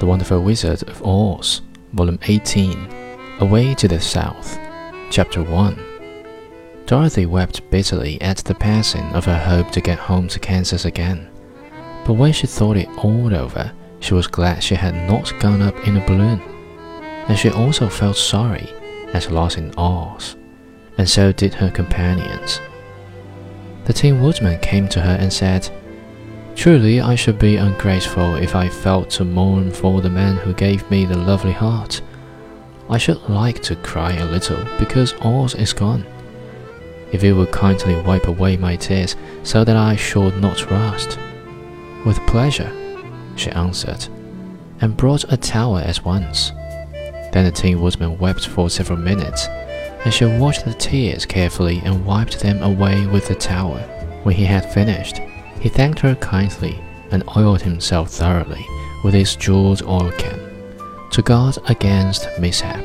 The Wonderful Wizard of Oz, Volume 18, Away to the South, Chapter 1. Dorothy wept bitterly at the passing of her hope to get home to Kansas again. But when she thought it all over, she was glad she had not gone up in a balloon. And she also felt sorry at loss in Oz, and so did her companions. The Tin Woodman came to her and said, Truly, I should be ungrateful if I felt to mourn for the man who gave me the lovely heart. I should like to cry a little because Oz is gone. If you would kindly wipe away my tears so that I should not rust. With pleasure, she answered, and brought a towel at once. Then the Tin Woodman wept for several minutes, and she washed the tears carefully and wiped them away with the towel. When he had finished, he thanked her kindly and oiled himself thoroughly with his jeweled oil can to guard against mishap.